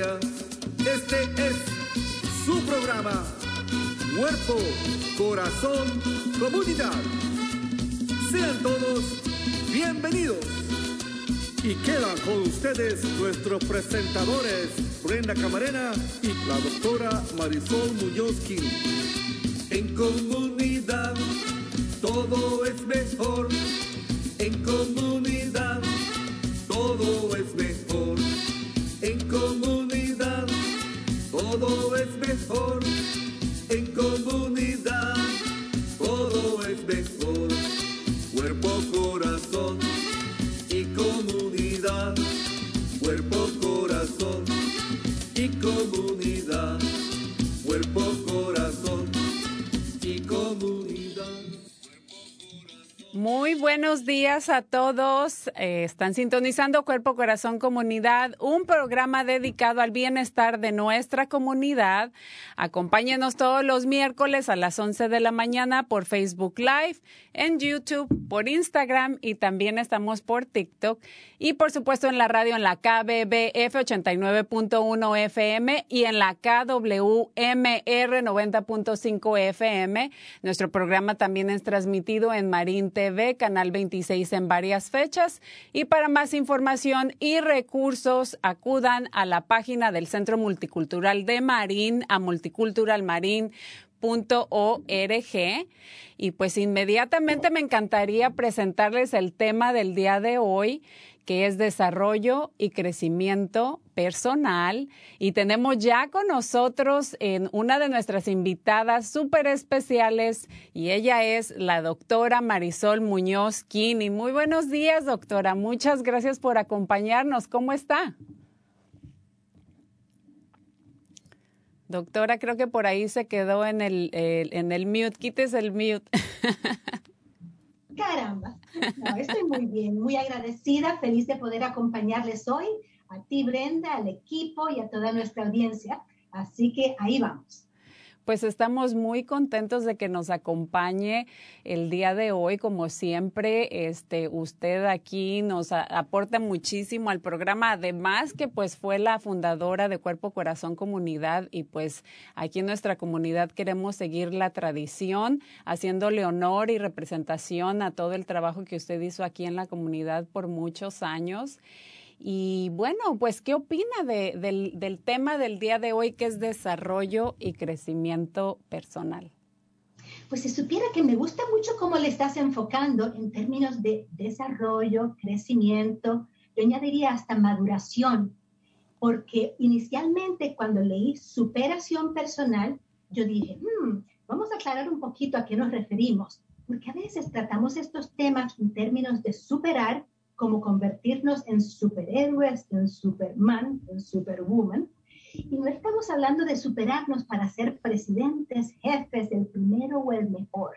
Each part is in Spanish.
este es su programa. Cuerpo, corazón, comunidad. Sean todos bienvenidos. Y quedan con ustedes nuestros presentadores, Brenda Camarena y la doctora Marisol Muñoz. En comunidad y Muy buenos días a todos. Eh, están sintonizando Cuerpo, Corazón, Comunidad, un programa dedicado al bienestar de nuestra comunidad. Acompáñenos todos los miércoles a las 11 de la mañana por Facebook Live, en YouTube, por Instagram y también estamos por TikTok. Y por supuesto en la radio en la KBBF 89.1 FM y en la KWMR 90.5 FM. Nuestro programa también es transmitido en Marín TV, Canal 26 en varias fechas. Y para más información y recursos, acudan a la página del Centro Multicultural de Marín, a multiculturalmarin.org. Y pues inmediatamente me encantaría presentarles el tema del día de hoy, que es desarrollo y crecimiento personal. Y tenemos ya con nosotros en una de nuestras invitadas súper especiales y ella es la doctora Marisol Muñoz Kini. Muy buenos días, doctora. Muchas gracias por acompañarnos. ¿Cómo está? Doctora, creo que por ahí se quedó en el, el en el mute. Quites el mute. Caramba, estoy muy bien, muy agradecida, feliz de poder acompañarles hoy, a ti Brenda, al equipo y a toda nuestra audiencia. Así que ahí vamos. Pues estamos muy contentos de que nos acompañe el día de hoy, como siempre, este, usted aquí nos aporta muchísimo al programa, además que pues fue la fundadora de Cuerpo Corazón Comunidad y pues aquí en nuestra comunidad queremos seguir la tradición, haciéndole honor y representación a todo el trabajo que usted hizo aquí en la comunidad por muchos años. Y bueno, pues, ¿qué opina de, del, del, tema del día de hoy, que es desarrollo y crecimiento personal? Pues si supiera que me gusta mucho cómo le estás enfocando en términos de desarrollo, crecimiento, yo añadiría hasta maduración, porque inicialmente cuando leí superación personal, yo dije, hmm, vamos a aclarar un poquito a qué nos referimos, porque a veces tratamos estos temas en términos de superar como convertirnos en superhéroes, en Superman, en Superwoman. Y no estamos hablando de superarnos para ser presidentes, jefes, el primero o el mejor.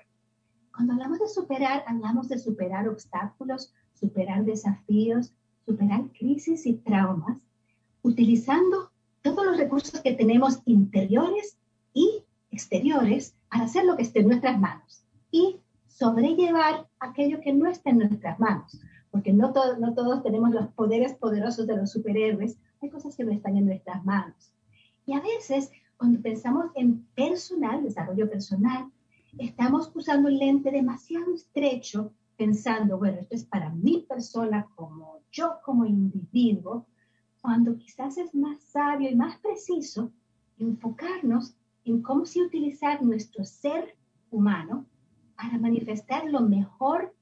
Cuando hablamos de superar, hablamos de superar obstáculos, superar desafíos, superar crisis y traumas, utilizando todos los recursos que tenemos interiores y exteriores para hacer lo que esté en nuestras manos y sobrellevar aquello que no está en nuestras manos porque no, to no todos tenemos los poderes poderosos de los superhéroes, hay cosas que no están en nuestras manos. Y a veces, cuando pensamos en personal, desarrollo personal, estamos usando un lente demasiado estrecho, pensando, bueno, esto es para mi persona, como yo como individuo, cuando quizás es más sabio y más preciso enfocarnos en cómo sí utilizar nuestro ser humano para manifestar lo mejor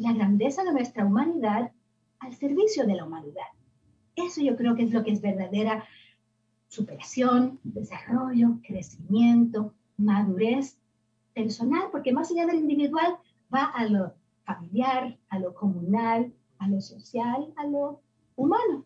la grandeza de nuestra humanidad al servicio de la humanidad. Eso yo creo que es lo que es verdadera superación, desarrollo, crecimiento, madurez personal, porque más allá del individual va a lo familiar, a lo comunal, a lo social, a lo humano.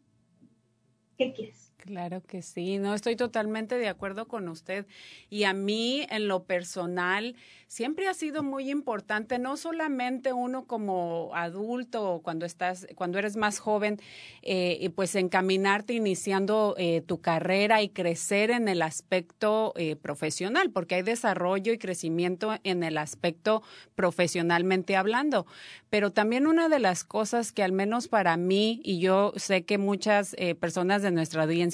¿Qué quieres? Claro que sí, no estoy totalmente de acuerdo con usted. Y a mí, en lo personal, siempre ha sido muy importante, no solamente uno como adulto, cuando estás, cuando eres más joven, eh, pues encaminarte iniciando eh, tu carrera y crecer en el aspecto eh, profesional, porque hay desarrollo y crecimiento en el aspecto profesionalmente hablando. Pero también una de las cosas que al menos para mí, y yo sé que muchas personas de nuestra audiencia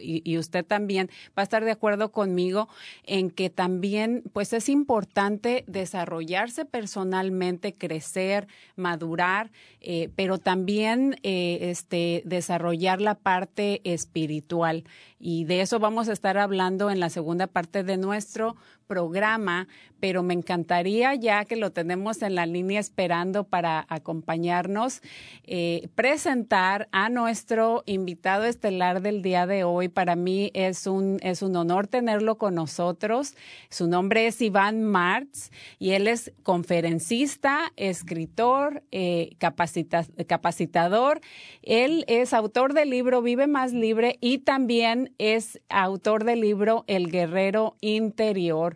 y, usted también va a estar de acuerdo conmigo en que también pues es importante desarrollarse personalmente, crecer, madurar, eh, pero también eh, este, desarrollar la parte espiritual. Y de eso vamos a estar hablando en la segunda parte de nuestro programa, pero me encantaría ya que lo tenemos en la línea esperando para acompañarnos, eh, presentar a nuestro invitado estelar del día de hoy. Para mí es un, es un honor tenerlo con nosotros. Su nombre es Iván Martz y él es conferencista, escritor, eh, capacitador. Él es autor del libro Vive más libre y también es autor del libro El guerrero interior.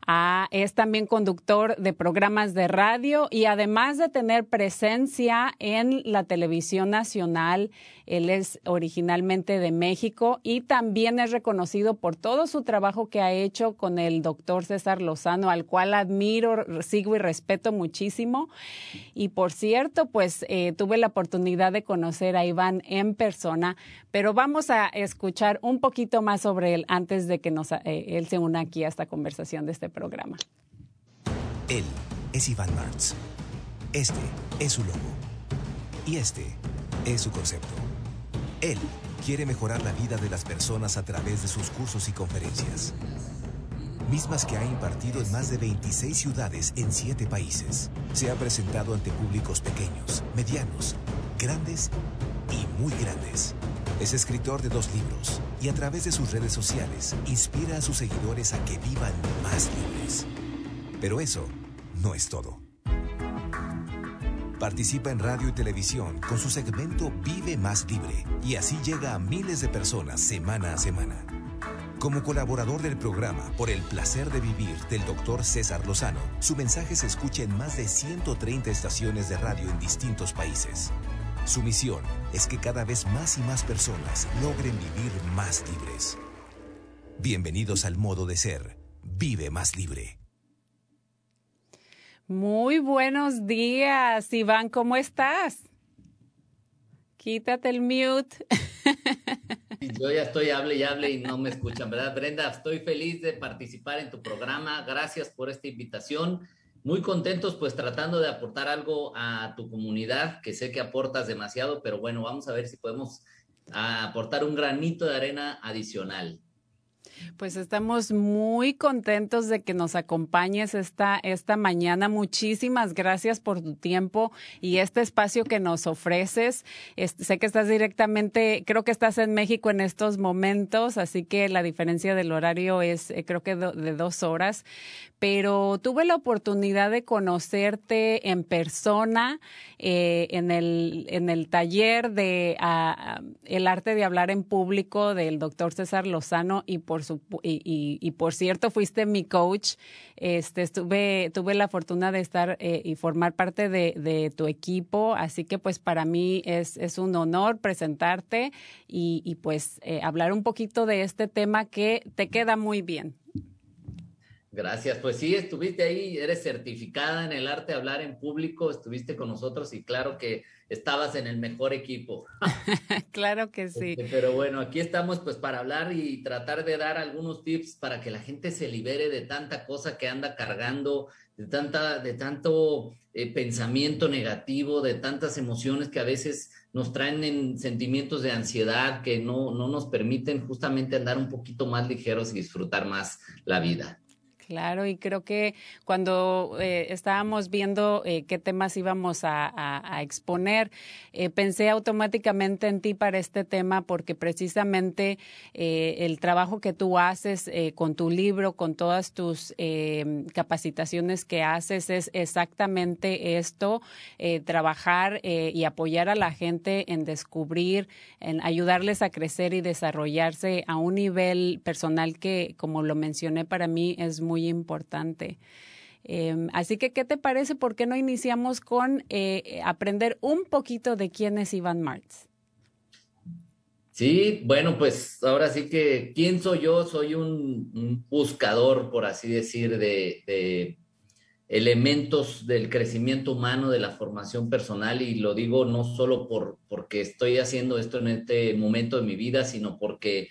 Ah, es también conductor de programas de radio y además de tener presencia en la televisión nacional, él es originalmente de México y también es reconocido por todo su trabajo que ha hecho con el doctor César Lozano, al cual admiro, sigo y respeto muchísimo. Y por cierto, pues eh, tuve la oportunidad de conocer a Iván en persona, pero vamos a escuchar un poquito más sobre él antes de que nos, eh, él se una aquí a esta conversación de este programa. Él es Iván Martz. Este es su logo. Y este es su concepto. Él quiere mejorar la vida de las personas a través de sus cursos y conferencias, mismas que ha impartido en más de 26 ciudades en 7 países. Se ha presentado ante públicos pequeños, medianos, grandes y muy grandes. Es escritor de dos libros y a través de sus redes sociales inspira a sus seguidores a que vivan más libres. Pero eso no es todo. Participa en radio y televisión con su segmento Vive Más Libre y así llega a miles de personas semana a semana. Como colaborador del programa Por el placer de vivir del doctor César Lozano, su mensaje se escucha en más de 130 estaciones de radio en distintos países. Su misión es que cada vez más y más personas logren vivir más libres. Bienvenidos al modo de ser. Vive más libre. Muy buenos días, Iván, ¿cómo estás? Quítate el mute. Yo ya estoy hable y hable y no me escuchan, ¿verdad? Brenda, estoy feliz de participar en tu programa. Gracias por esta invitación. Muy contentos, pues tratando de aportar algo a tu comunidad, que sé que aportas demasiado, pero bueno, vamos a ver si podemos aportar un granito de arena adicional. Pues estamos muy contentos de que nos acompañes esta, esta mañana. Muchísimas gracias por tu tiempo y este espacio que nos ofreces. sé que estás directamente, creo que estás en México en estos momentos, así que la diferencia del horario es eh, creo que de dos horas, pero tuve la oportunidad de conocerte en persona eh, en, el, en el taller de El arte de hablar en público del doctor César Lozano y por, su, y, y, por cierto fuiste mi coach. Este, estuve, tuve la fortuna de estar eh, y formar parte de, de, tu equipo, así que pues para mí es, es un honor presentarte y, y pues eh, hablar un poquito de este tema que te queda muy bien. Gracias. Pues sí, estuviste ahí, eres certificada en el arte de hablar en público, estuviste con nosotros y claro que estabas en el mejor equipo. claro que sí. Este, pero bueno, aquí estamos pues para hablar y tratar de dar algunos tips para que la gente se libere de tanta cosa que anda cargando, de tanta, de tanto eh, pensamiento negativo, de tantas emociones que a veces nos traen en sentimientos de ansiedad que no, no nos permiten justamente andar un poquito más ligeros y disfrutar más la vida. Claro, y creo que cuando eh, estábamos viendo eh, qué temas íbamos a, exponer, eh, pensé automáticamente en ti para este tema porque precisamente el trabajo que tú haces con tu libro, con todas tus capacitaciones que haces, es exactamente esto, trabajar y apoyar a la gente en descubrir, en ayudarles a crecer y desarrollarse a un nivel personal que, como lo mencioné, para mí es muy importante. Em, así que, ¿qué te parece? ¿Por qué no iniciamos con eh, aprender un poquito de quién es Iván Martz? Sí, bueno, pues ahora sí que, ¿quién soy yo? Soy un, buscador, por así decir, de, elementos del crecimiento humano, de la formación personal, y lo digo no solo por, porque estoy haciendo esto en este momento de mi vida, sino porque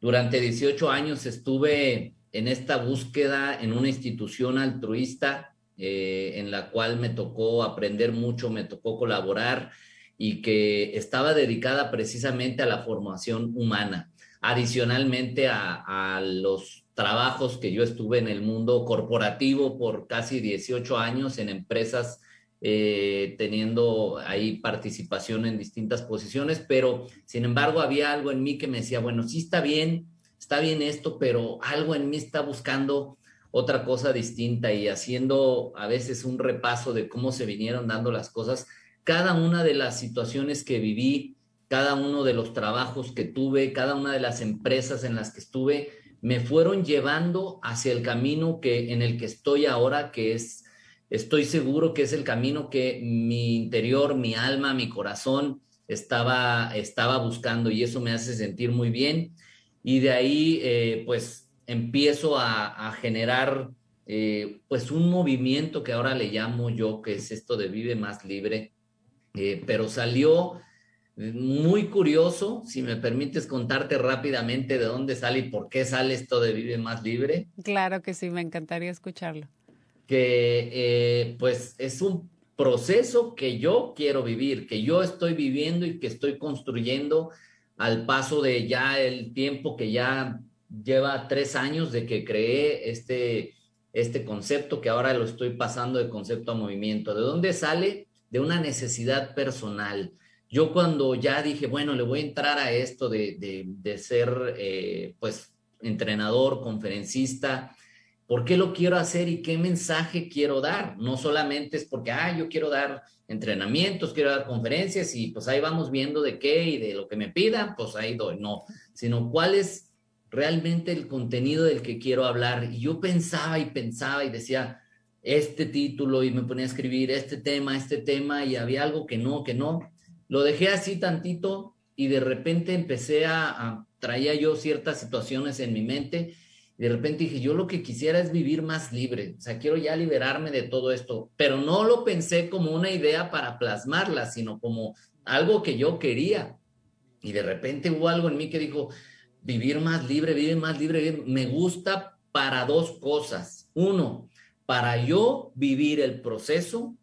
durante 18 años estuve en esta búsqueda en una institución altruista eh, en la cual me tocó aprender mucho, me tocó colaborar y que estaba dedicada precisamente a la formación humana. Adicionalmente a, los trabajos que yo estuve en el mundo corporativo por casi 18 años en empresas eh, teniendo ahí participación en distintas posiciones, pero sin embargo había algo en mí que me decía, bueno, sí está bien está bien esto, pero algo en mí está buscando otra cosa distinta y haciendo a veces un repaso de cómo se vinieron dando las cosas, cada una de las situaciones que viví, cada uno de los trabajos que tuve, cada una de las empresas en las que estuve, me fueron llevando hacia el camino que en el que estoy ahora, que es estoy seguro que es el camino que mi interior, mi alma, mi corazón estaba estaba buscando y eso me hace sentir muy bien y de ahí eh, pues empiezo a, generar eh, pues un movimiento que ahora le llamo yo, que es esto de Vive Más Libre, eh, pero salió muy curioso, si me permites contarte rápidamente de dónde sale y por qué sale esto de Vive Más Libre. Claro que sí, me encantaría escucharlo. Que pues es un proceso que yo quiero vivir, que yo estoy viviendo y que estoy construyendo al paso de ya el tiempo que ya lleva tres años de que creé este, este concepto, que ahora lo estoy pasando de concepto a movimiento. ¿De dónde sale? De una necesidad personal. Yo cuando ya dije, bueno, le voy a entrar a esto de, de, ser, eh, pues, entrenador, conferencista, ¿por qué lo quiero hacer y qué mensaje quiero dar? No solamente es porque, ah, yo quiero dar entrenamientos, quiero dar conferencias y pues ahí vamos viendo de qué y de lo que me pidan, pues ahí doy, no, sino cuál es realmente el contenido del que quiero hablar. Y yo pensaba y pensaba y decía, este título y me ponía a escribir este tema, este tema y había algo que no, que no. Lo dejé así tantito y de repente empecé a, a traía yo ciertas situaciones en mi mente de repente dije, yo lo que quisiera es vivir más libre, o sea, quiero ya liberarme de todo esto, pero no lo pensé como una idea para plasmarla, sino como algo que yo quería. Y de repente hubo algo en mí que dijo, vivir más libre, vivir más libre, me gusta para dos cosas. Uno, para yo vivir el proceso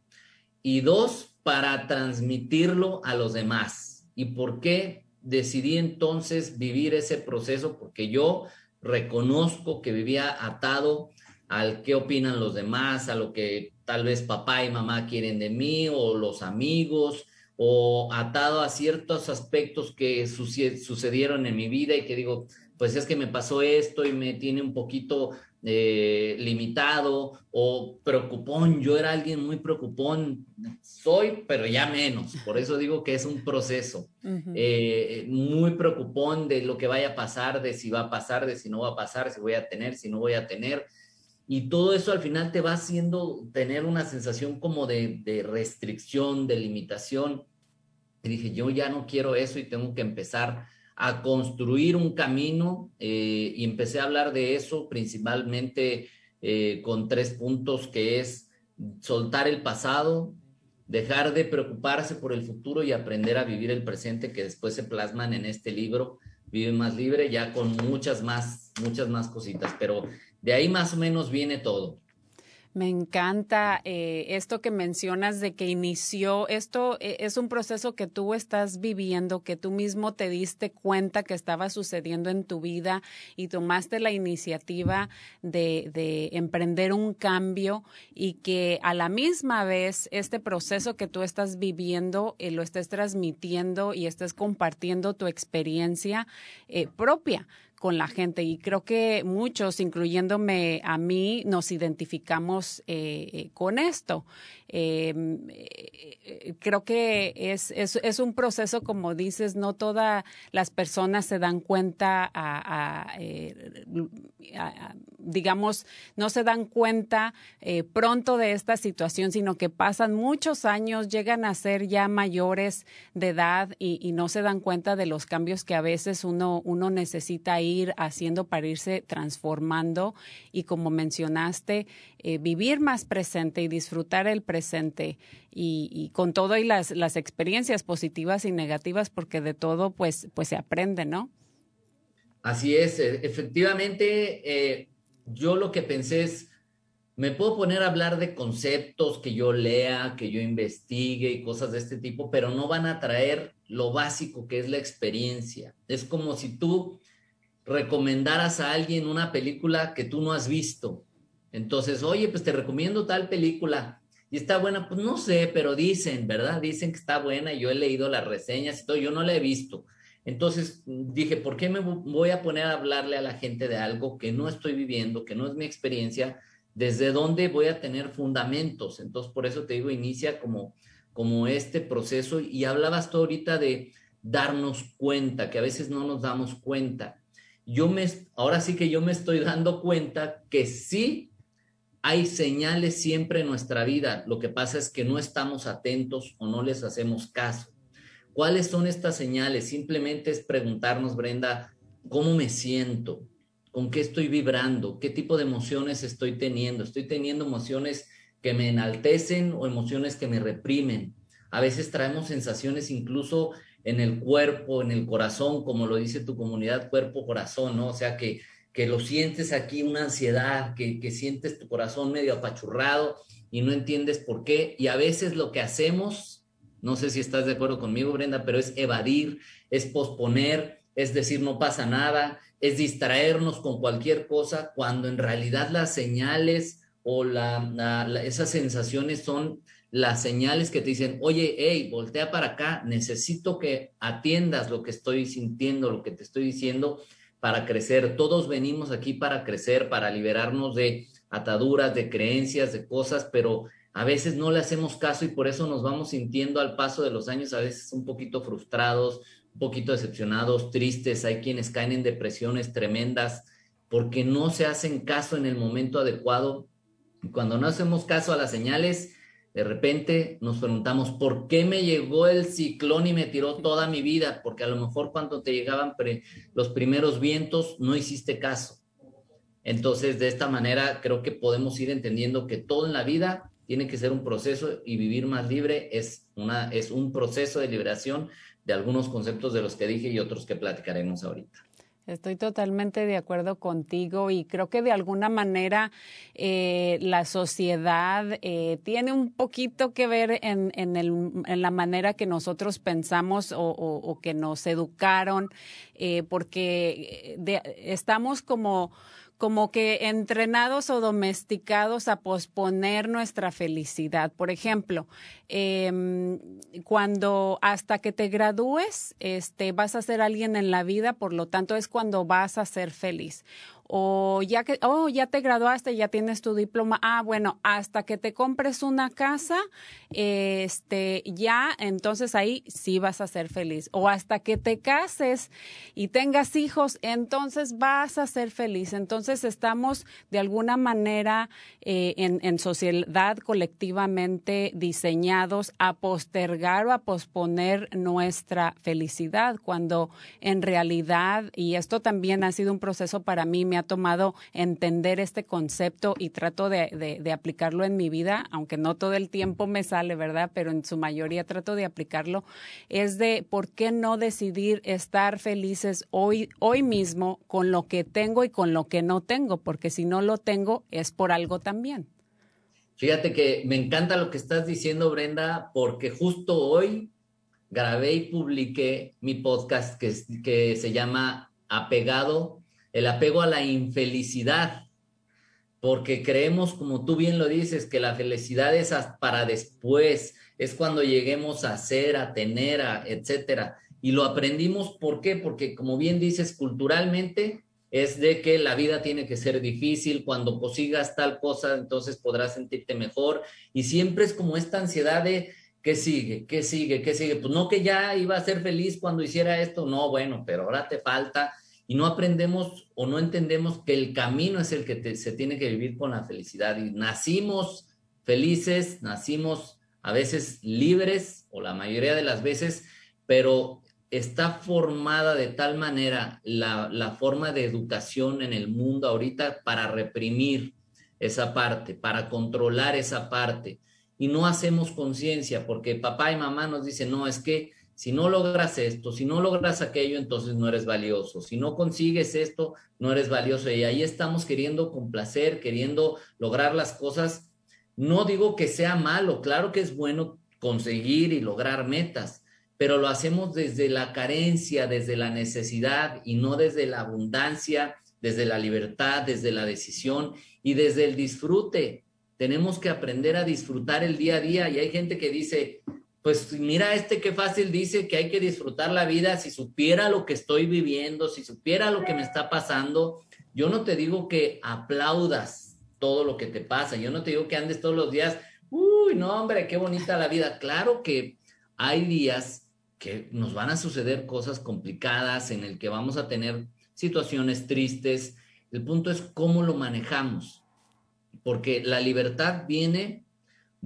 y dos, para transmitirlo a los demás. ¿Y por qué decidí entonces vivir ese proceso? Porque yo reconozco que vivía atado al qué opinan los demás, a lo que tal vez papá y mamá quieren de mí o los amigos, o atado a ciertos aspectos que sucedieron en mi vida y que digo, pues es que me pasó esto y me tiene un poquito eh, limitado o preocupón. Yo era alguien muy preocupón, soy, pero ya menos. Por eso digo que es un proceso. Eh, muy preocupón de lo que vaya a pasar, de si va a pasar, de si no va a pasar, si voy a tener, si no voy a tener. Y todo eso al final te va haciendo tener una sensación como de, de restricción, de limitación. Y dije, yo ya no quiero eso y tengo que empezar a construir un camino eh, y empecé a hablar de eso principalmente eh, con tres puntos que es soltar el pasado, dejar de preocuparse por el futuro y aprender a vivir el presente que después se plasman en este libro, Vive más libre, ya con muchas más, muchas más cositas, pero de ahí más o menos viene todo. Me encanta eh, esto que mencionas de que inició, esto eh, es un proceso que tú estás viviendo, que tú mismo te diste cuenta que estaba sucediendo en tu vida y tomaste la iniciativa de, de emprender un cambio y que a la misma vez este proceso que tú estás viviendo eh, lo estés transmitiendo y estés compartiendo tu experiencia propia con la gente y creo que muchos, incluyéndome a mí, nos identificamos eh, eh, con esto. Em, eh, creo que es, es, un proceso, como dices, no todas las personas se dan cuenta, digamos, no se dan cuenta pronto de esta situación, sino que pasan muchos años, llegan a ser ya mayores de edad y, y no se dan cuenta de los cambios que a veces uno, uno necesita haciendo para irse transformando y como mencionaste, eh, vivir más presente y disfrutar el presente y, con todo y las, las experiencias positivas y negativas, porque de todo pues, pues se aprende, ¿no? Así es, e, efectivamente, eh, yo lo que pensé es, me puedo poner a hablar de conceptos que yo lea, que yo investigue y cosas de este tipo, pero no van a traer lo básico que es la experiencia. Es como si tú recomendaras a alguien una película que tú no has visto. Entonces, oye, pues te recomiendo tal película. Y está buena, pues no sé, pero dicen, ¿verdad? Dicen que está buena. Yo he leído las reseñas y todo, yo no la he visto. Entonces dije, ¿por qué me voy a poner a hablarle a la gente de algo que no estoy viviendo, que no es mi experiencia? ¿Desde dónde voy a tener fundamentos? Entonces, por eso te digo, inicia como, como este proceso. Y hablabas tú ahorita de darnos cuenta, que a veces no nos damos cuenta yo me, ahora sí que yo me estoy dando cuenta que sí hay señales siempre en nuestra vida. Lo que pasa es que no estamos atentos o no les hacemos caso. ¿Cuáles son estas señales? Simplemente es preguntarnos, Brenda, ¿cómo me siento? ¿Con qué estoy vibrando? ¿Qué tipo de emociones estoy teniendo? ¿Estoy teniendo emociones que me enaltecen o emociones que me reprimen? A veces traemos sensaciones incluso en el cuerpo, en el corazón, como lo dice tu comunidad, cuerpo-corazón, ¿no? O sea, que, que lo sientes aquí, una ansiedad, que, que sientes tu corazón medio apachurrado y no entiendes por qué. Y a veces lo que hacemos, no sé si estás de acuerdo conmigo, Brenda, pero es evadir, es posponer, es decir, no pasa nada, es distraernos con cualquier cosa, cuando en realidad las señales o la, esas sensaciones son las señales que te dicen, oye, hey, voltea para acá, necesito que atiendas lo que estoy sintiendo, lo que te estoy diciendo para crecer. Todos venimos aquí para crecer, para liberarnos de ataduras, de creencias, de cosas, pero a veces no le hacemos caso y por eso nos vamos sintiendo al paso de los años a veces un poquito frustrados, un poquito decepcionados, tristes. Hay quienes caen en depresiones tremendas porque no se hacen caso en el momento adecuado. Cuando no hacemos caso a las señales, de repente nos preguntamos, ¿por qué me llegó el ciclón y me tiró toda mi vida? Porque a lo mejor cuando te llegaban los primeros vientos no hiciste caso. Entonces, de esta manera creo que podemos ir entendiendo que todo en la vida tiene que ser un proceso y vivir más libre es, una, es un proceso de liberación de algunos conceptos de los que dije y otros que platicaremos ahorita. Estoy totalmente de acuerdo contigo y creo que de alguna manera eh, la sociedad eh, tiene un poquito que ver en, en, en, la manera que nosotros pensamos o, que nos educaron, eh, porque estamos como como que entrenados o domesticados a posponer nuestra felicidad. Por ejemplo, em, cuando hasta que te gradúes, este, vas a ser alguien en la vida, por lo tanto es cuando vas a ser feliz o ya que, oh, ya te graduaste, ya tienes tu diploma, ah, bueno, hasta que te compres una casa, este, ya, entonces ahí sí vas a ser feliz. O hasta que te cases y tengas hijos, entonces vas a ser feliz. Entonces estamos de alguna manera eh, en, en sociedad colectivamente diseñados a postergar o a posponer nuestra felicidad, cuando en realidad, y esto también ha sido un proceso para mí, me ha tomado entender este concepto y trato de, aplicarlo en mi vida, aunque no todo el tiempo me sale, ¿verdad? Pero en su mayoría trato de aplicarlo, es de por qué no decidir estar felices hoy, hoy mismo con lo que tengo y con lo que no tengo, porque si no lo tengo es por algo también. Fíjate que me encanta lo que estás diciendo, Brenda, porque justo hoy grabé y publiqué mi podcast que, que se llama Apegado, el apego a la infelicidad, porque creemos, como tú bien lo dices, que la felicidad es para después, es cuando lleguemos a ser, a tener, a, etcétera. Y lo aprendimos, ¿por qué? Porque como bien dices, culturalmente es de que la vida tiene que ser difícil, cuando consigas tal cosa, entonces podrás sentirte mejor. Y siempre es como esta ansiedad de, ¿qué sigue? ¿Qué sigue? ¿Qué sigue? Pues no que ya iba a ser feliz cuando hiciera esto, no, bueno, pero ahora te falta. Y no aprendemos o no entendemos que el camino es el que se tiene que vivir con la felicidad. Y nacimos felices, nacimos a veces libres, o la mayoría de las veces, pero está formada de tal manera la, forma de educación en el mundo ahorita para reprimir esa parte, para controlar esa parte. Y no hacemos conciencia porque papá y mamá nos dicen, no, es que si no logras esto, si no logras aquello, entonces no eres valioso. Si no consigues esto, no eres valioso. Y ahí estamos queriendo complacer, queriendo lograr las cosas. No digo que sea malo, claro que es bueno conseguir y lograr metas, pero lo hacemos desde la carencia, desde la necesidad y no desde la abundancia, desde la libertad, desde la decisión y desde el disfrute. Tenemos que aprender a disfrutar el día a día y hay gente que dice, pues mira este qué fácil dice que hay que disfrutar la vida si supiera lo que estoy viviendo, si supiera lo que me está pasando. Yo no te digo que aplaudas todo lo que te pasa, yo no te digo que andes todos los días, uy, no hombre, qué bonita la vida. Claro que hay días que nos van a suceder cosas complicadas, en el que vamos a tener situaciones tristes. El punto es cómo lo manejamos, porque la libertad viene,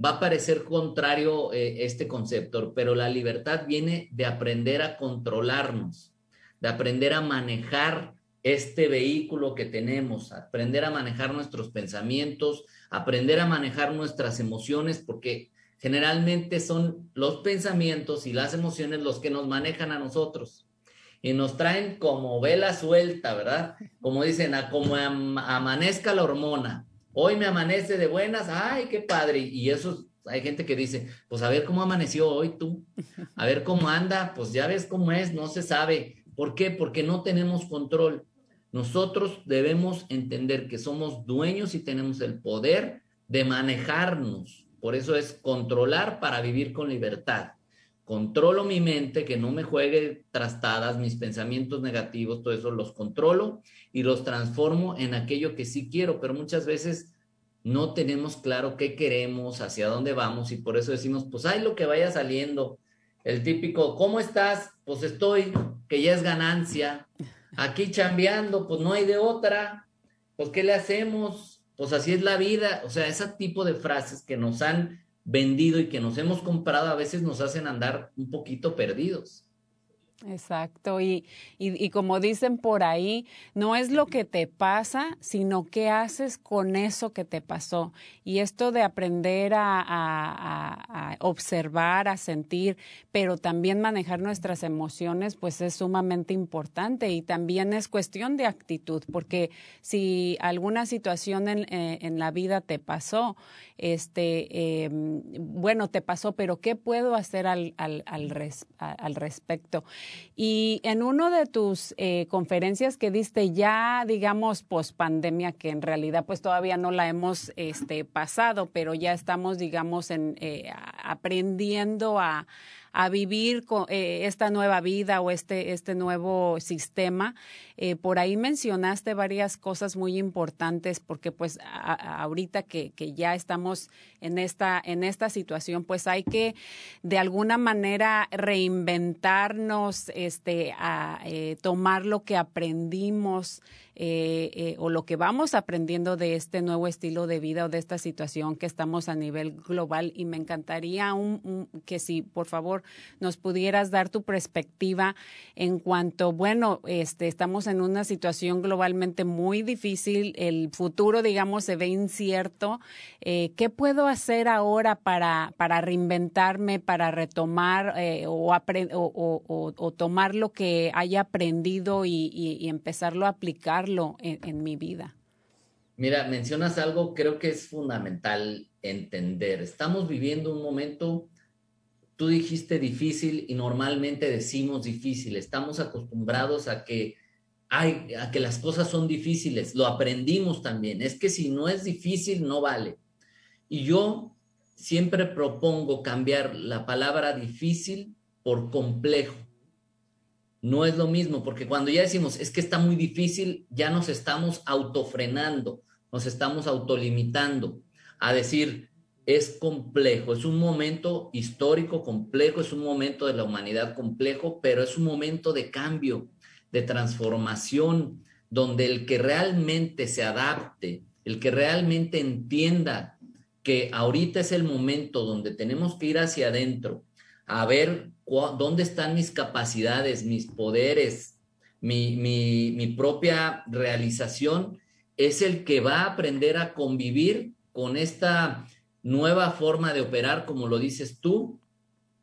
va a parecer contrario eh, este concepto, pero la libertad viene de aprender a controlarnos, de aprender a manejar este vehículo que tenemos, aprender a manejar nuestros pensamientos, aprender a manejar nuestras emociones, porque generalmente son los pensamientos y las emociones los que nos manejan a nosotros y nos traen como vela suelta, ¿verdad? Como dicen, a como amanezca la hormona. Hoy me amanece de buenas, ay, qué padre. Y eso hay gente que dice, pues a ver cómo amaneció hoy tú, a ver cómo anda, pues ya ves cómo es, no se sabe. ¿Por qué? Porque no tenemos control. Nosotros debemos entender que somos dueños y tenemos el poder de manejarnos por eso es controlar para vivir con libertad. Controlo mi mente, que no me juegue trastadas, mis pensamientos negativos, todo eso los controlo y los transformo en aquello que sí quiero, pero muchas veces no tenemos claro qué queremos, hacia dónde vamos y por eso decimos, pues hay lo que vaya saliendo. El típico, ¿cómo estás? Pues estoy, que ya es ganancia. Aquí chambeando, pues no hay de otra. Pues ¿qué le hacemos? pues así es la vida. O sea, ese tipo de frases que nos han vendido y que nos hemos comprado a veces nos hacen andar un poquito perdidos. Exacto, y, y, como dicen por ahí, no es lo que te pasa, sino qué haces con eso que te pasó. Y esto de aprender a, a, observar, a sentir, pero también manejar nuestras emociones, pues es sumamente importante y también es cuestión de actitud, porque si alguna situación en, eh, en la vida te pasó, este, em, bueno, te pasó, pero ¿qué puedo hacer al, al, al, al respecto? Y en una de tus eh, conferencias que diste ya, digamos, post pandemia, que en realidad pues todavía no la hemos este, pasado, pero ya estamos, digamos, en, eh, aprendiendo a, a vivir con, eh, esta nueva vida o este, este nuevo sistema. Eh, por ahí mencionaste varias cosas muy importantes porque pues ahorita que, que, ya estamos en esta, en esta situación, pues hay que de alguna manera reinventarnos, este, a, eh, tomar lo que aprendimos eh, eh, o lo que vamos aprendiendo de este nuevo estilo de vida o de esta situación que estamos a nivel global. Y me encantaría que si, por favor, nos pudieras dar tu perspectiva en cuanto, bueno, este, estamos en una situación globalmente muy difícil, el futuro, digamos, se ve incierto. Eh, ¿Qué puedo hacer ahora para, para reinventarme, para retomar o, o, o, tomar lo que haya aprendido y empezarlo a aplicar? En, mi vida? Mira, mencionas algo, creo que es fundamental entender. Estamos viviendo un momento, tú dijiste difícil y normalmente decimos difícil. Estamos acostumbrados a que, hay, a que las cosas son difíciles. Lo aprendimos también. Es que si no es difícil, no vale. Y yo siempre propongo cambiar la palabra difícil por complejo. No es lo mismo, porque cuando ya decimos, es que está muy difícil, ya nos estamos autofrenando, nos estamos autolimitando a decir, es complejo, es un momento histórico complejo, es un momento de la humanidad complejo, pero es un momento de cambio, de transformación, donde el que realmente se adapte, el que realmente entienda que ahorita es el momento donde tenemos que ir hacia adentro, a ver dónde están mis capacidades, mis poderes, mi, mi, propia realización, es el que va a aprender a convivir con esta nueva forma de operar, como lo dices tú,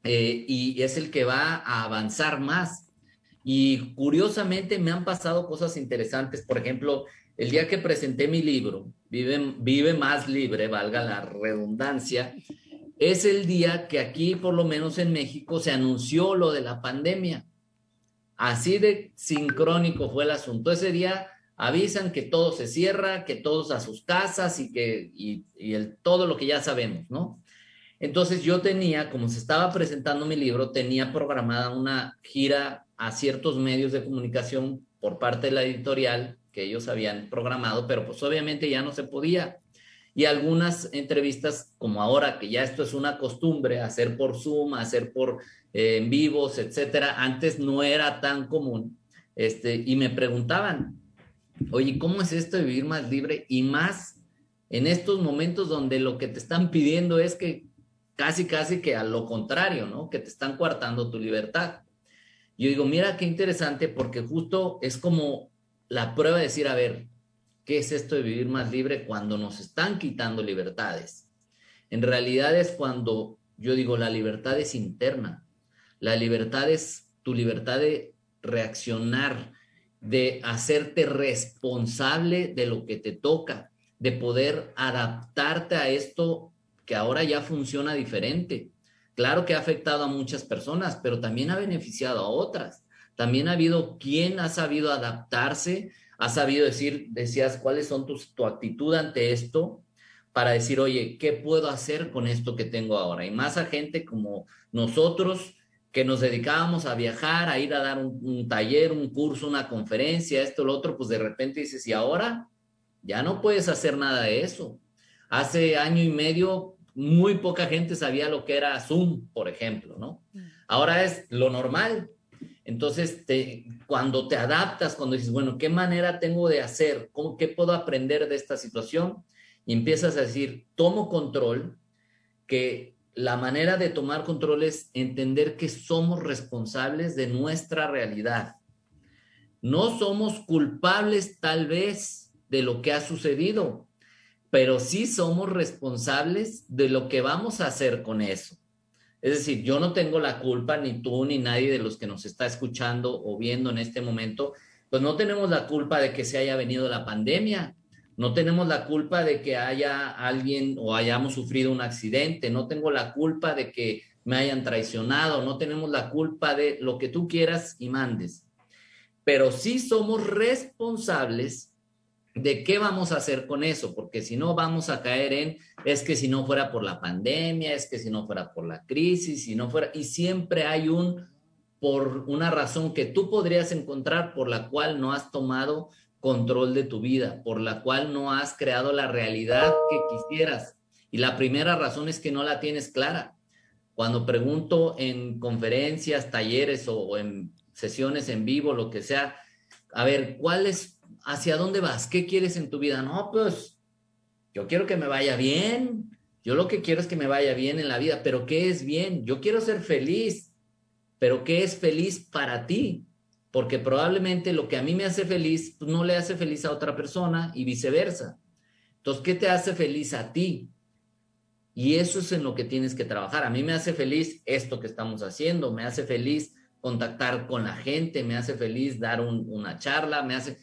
eh, y es el que va a avanzar más. Y curiosamente me han pasado cosas interesantes. Por ejemplo, el día que presenté mi libro, Vive, Vive más libre, valga la redundancia, es el día que aquí, por lo menos en México, se anunció lo de la pandemia. Así de sincrónico fue el asunto. Ese día avisan que todo se cierra, que todos a sus casas y que y, todo lo que ya sabemos, ¿no? Entonces yo tenía, como se estaba presentando mi libro, tenía programada una gira a ciertos medios de comunicación por parte de la editorial que ellos habían programado, pero pues obviamente ya no se podía y algunas entrevistas, como ahora que ya esto es una costumbre, hacer por Zoom, hacer por eh, en vivos, etcétera, antes no era tan común. Este, y me preguntaban, oye, ¿cómo es esto de vivir más libre? Y más en estos momentos donde lo que te están pidiendo es que casi, casi que a lo contrario, ¿no? Que te están coartando tu libertad. Yo digo, mira qué interesante porque justo es como la prueba de decir, a ver, ¿Qué es esto de vivir más libre cuando nos están quitando libertades? En realidad es cuando yo digo, la libertad es interna. La libertad es tu libertad de reaccionar, de hacerte responsable de lo que te toca, de poder adaptarte a esto que ahora ya funciona diferente. Claro que ha afectado a muchas personas, pero también ha beneficiado a otras. También ha habido quien ha sabido adaptarse has sabido decir, decías, cuáles son tus, tu actitud ante esto para decir, oye, ¿qué puedo hacer con esto que tengo ahora? Y más a gente como nosotros que nos dedicábamos a viajar, a ir a dar un, un taller, un curso, una conferencia, esto, lo otro, pues de repente dices, y ahora ya no puedes hacer nada de eso. Hace año y medio muy poca gente sabía lo que era Zoom, por ejemplo, ¿no? Mm. Ahora es lo normal. Entonces, cuando te adaptas, cuando dices, bueno, ¿qué manera tengo de hacer? ¿Cómo, ¿Qué puedo aprender de esta situación? Y empiezas a decir, tomo control, que la manera de tomar control es entender que somos responsables de nuestra realidad. No somos culpables tal vez de lo que ha sucedido, pero sí somos responsables de lo que vamos a hacer con eso. Es decir, yo no tengo la culpa, ni tú, ni nadie de los que nos está escuchando o viendo en este momento, pues no tenemos la culpa de que se haya venido la pandemia, no tenemos la culpa de que haya alguien o hayamos sufrido un accidente, no tengo la culpa de que me hayan traicionado, no tenemos la culpa de lo que tú quieras y mandes. Pero sí somos responsables de qué vamos a hacer con eso, porque si no vamos a caer en, es que si no fuera por la pandemia, es que si no fuera por la crisis, si no fuera, y siempre hay un, por una razón que tú podrías encontrar por la cual no has tomado control de tu vida, por la cual no has creado la realidad que quisieras. Y la primera razón es que no la tienes clara. Cuando pregunto en conferencias, talleres o, o en sesiones en vivo, lo que sea, a ver, ¿cuál es ¿hacia dónde vas? ¿Qué quieres en tu vida? No, pues yo quiero que me vaya bien. Yo lo que quiero es que me vaya bien en la vida, pero ¿qué es bien? Yo quiero ser feliz, pero ¿qué es feliz para ti? Porque probablemente lo que a mí me hace feliz pues, no le hace feliz a otra persona y viceversa. Entonces, ¿qué te hace feliz a ti? Y eso es en lo que tienes que trabajar. A mí me hace feliz esto que estamos haciendo, me hace feliz contactar con la gente, me hace feliz dar una charla, me hace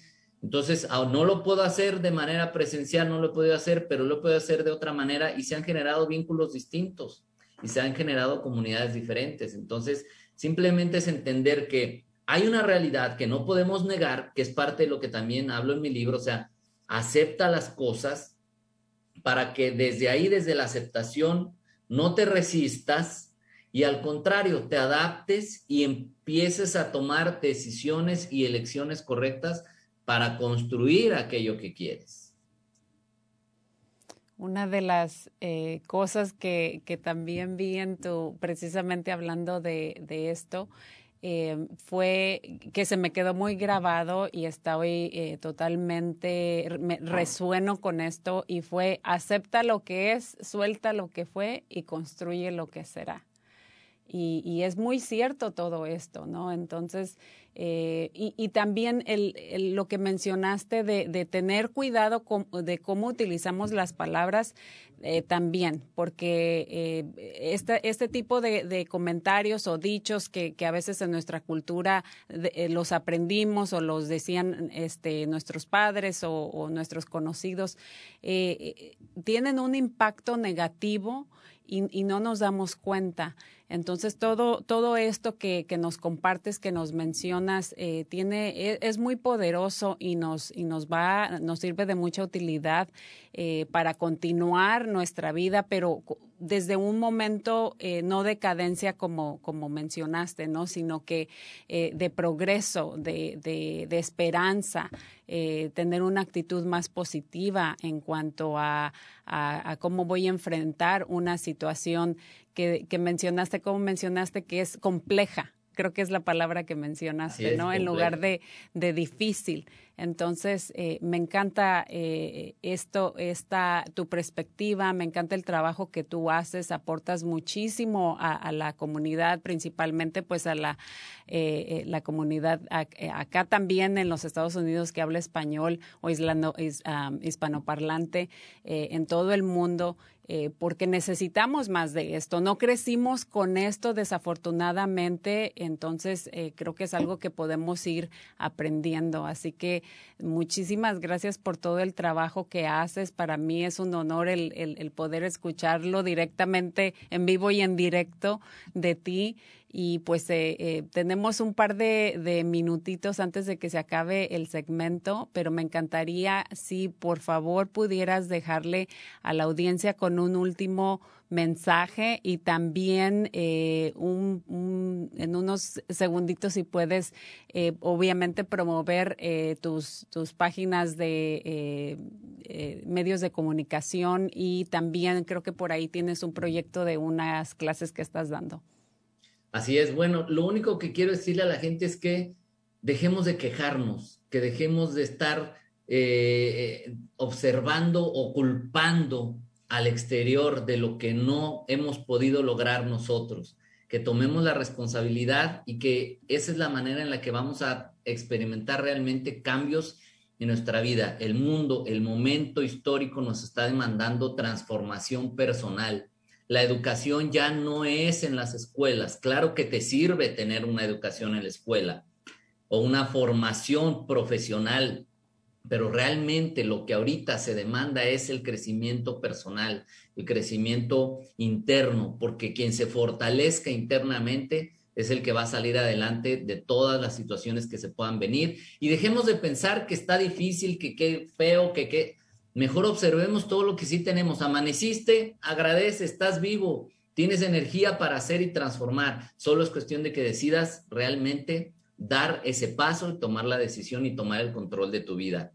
Entonces, ah, no lo puedo hacer de manera presencial, no lo he podido hacer, pero lo puedo hacer de otra manera y se han generado vínculos distintos y se han generado comunidades diferentes. Entonces, simplemente es entender que hay una realidad que no podemos negar, que es parte de lo que también hablo en mi libro, o sea, acepta las cosas para que desde ahí, desde la aceptación, no te resistas y al contrario, te adaptes y empieces a tomar decisiones y elecciones correctas para construir aquello que quieres. Una de las eh, cosas que, también vi en tu, precisamente hablando de, esto, eh, fue que se me quedó muy grabado y estoy eh, totalmente, me resueno con esto y fue acepta lo que es, suelta lo que fue y construye lo que será. Y, es muy cierto todo esto, ¿no? Entonces, eh, y, también el, lo que mencionaste de, tener cuidado de cómo utilizamos las palabras eh, también, porque eh, este, tipo de, comentarios o dichos que, a veces en nuestra cultura los aprendimos o los decían este, nuestros padres o nuestros conocidos, tienen un impacto negativo y, no nos damos cuenta. Entonces, todo, todo esto que, que nos compartes, que nos mencionas, eh, tiene, e, es, muy poderoso y nos, y nos va, nos sirve de mucha utilidad eh, para continuar nuestra vida, pero desde un momento eh, no de cadencia como, como mencionaste, ¿no? sino que de progreso, de, de, de esperanza, tener una actitud más positiva en cuanto a, a, cómo voy a enfrentar una situación que, que mencionaste, como mencionaste, que es compleja, creo que es la palabra que mencionaste, ¿no? En lugar de, de difícil. Entonces, eh, me encanta eh, esto, esta, tu perspectiva, me encanta el trabajo que tú haces, aportas muchísimo a, la comunidad, principalmente pues a la, eh, la comunidad acá también en los Estados Unidos que habla español o islando, hispanoparlante en todo el mundo. porque necesitamos más de esto. No crecimos con esto desafortunadamente, entonces creo que es algo que podemos ir aprendiendo. Así que Muchísimas gracias por todo el trabajo que haces. Para mí es un honor el, el, poder escucharlo directamente en vivo y en directo de ti y pues eh, eh, tenemos un par de, de, minutitos antes de que se acabe el segmento, pero me encantaría si por favor pudieras dejarle a la audiencia con un último mensaje y también eh, un, en unos segunditos si puedes obviamente promover tus, tus páginas de medios de comunicación y también creo que por ahí tienes un proyecto de unas clases que estás dando. Así es, bueno, lo único que quiero decirle a la gente es que dejemos de quejarnos, que dejemos de estar eh, observando o culpando al exterior de lo que no hemos podido lograr nosotros, que tomemos la responsabilidad y que esa es la manera en la que vamos a experimentar realmente cambios en nuestra vida. El mundo, el momento histórico nos está demandando transformación personal la educación ya no es en las escuelas. Claro que te sirve tener una educación en la escuela o una formación profesional, pero realmente lo que ahorita se demanda es el crecimiento personal, el crecimiento interno, porque quien se fortalezca internamente es el que va a salir adelante de todas las situaciones que se puedan venir. Y dejemos de pensar que está difícil, que qué feo, que qué Mejor observemos todo lo que sí tenemos. Amaneciste, agradece, estás vivo, tienes energía para hacer y transformar. Solo es cuestión de que decidas realmente dar ese paso y tomar la decisión y tomar el control de tu vida.